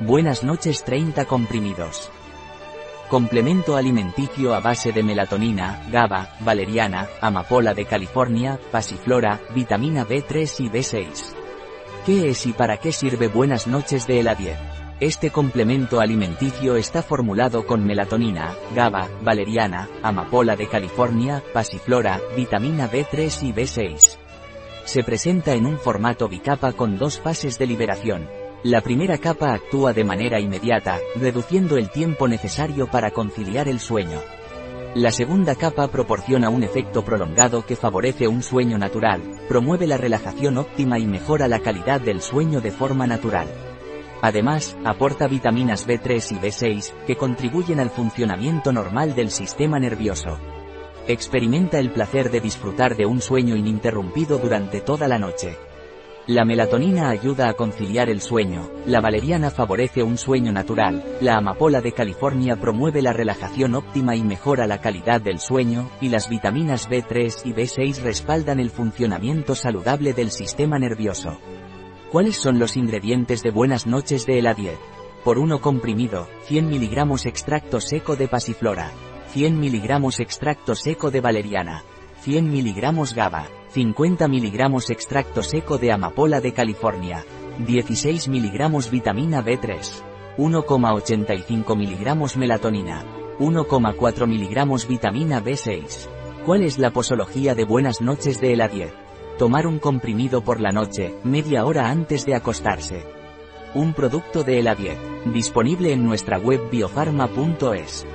Buenas noches 30 comprimidos. Complemento alimenticio a base de melatonina, GABA, valeriana, amapola de California, pasiflora, vitamina B3 y B6. ¿Qué es y para qué sirve Buenas noches de ELA 10? Este complemento alimenticio está formulado con melatonina, GABA, valeriana, amapola de California, pasiflora, vitamina B3 y B6. Se presenta en un formato bicapa con dos fases de liberación. La primera capa actúa de manera inmediata, reduciendo el tiempo necesario para conciliar el sueño. La segunda capa proporciona un efecto prolongado que favorece un sueño natural, promueve la relajación óptima y mejora la calidad del sueño de forma natural. Además, aporta vitaminas B3 y B6, que contribuyen al funcionamiento normal del sistema nervioso. Experimenta el placer de disfrutar de un sueño ininterrumpido durante toda la noche. La melatonina ayuda a conciliar el sueño, la valeriana favorece un sueño natural, la amapola de California promueve la relajación óptima y mejora la calidad del sueño, y las vitaminas B3 y B6 respaldan el funcionamiento saludable del sistema nervioso. ¿Cuáles son los ingredientes de Buenas noches de ELA 10? Por uno comprimido, 100 mg extracto seco de pasiflora, 100 mg extracto seco de valeriana, 100 mg GABA, 50 mg extracto seco de amapola de California, 16 mg vitamina B3, 1,85 mg melatonina, 1,4 mg vitamina B6. ¿Cuál es la posología de Buenas noches de ELA 10? Tomar un comprimido por la noche, media hora antes de acostarse. Un producto de ELA 10, disponible en nuestra web biofarma.es.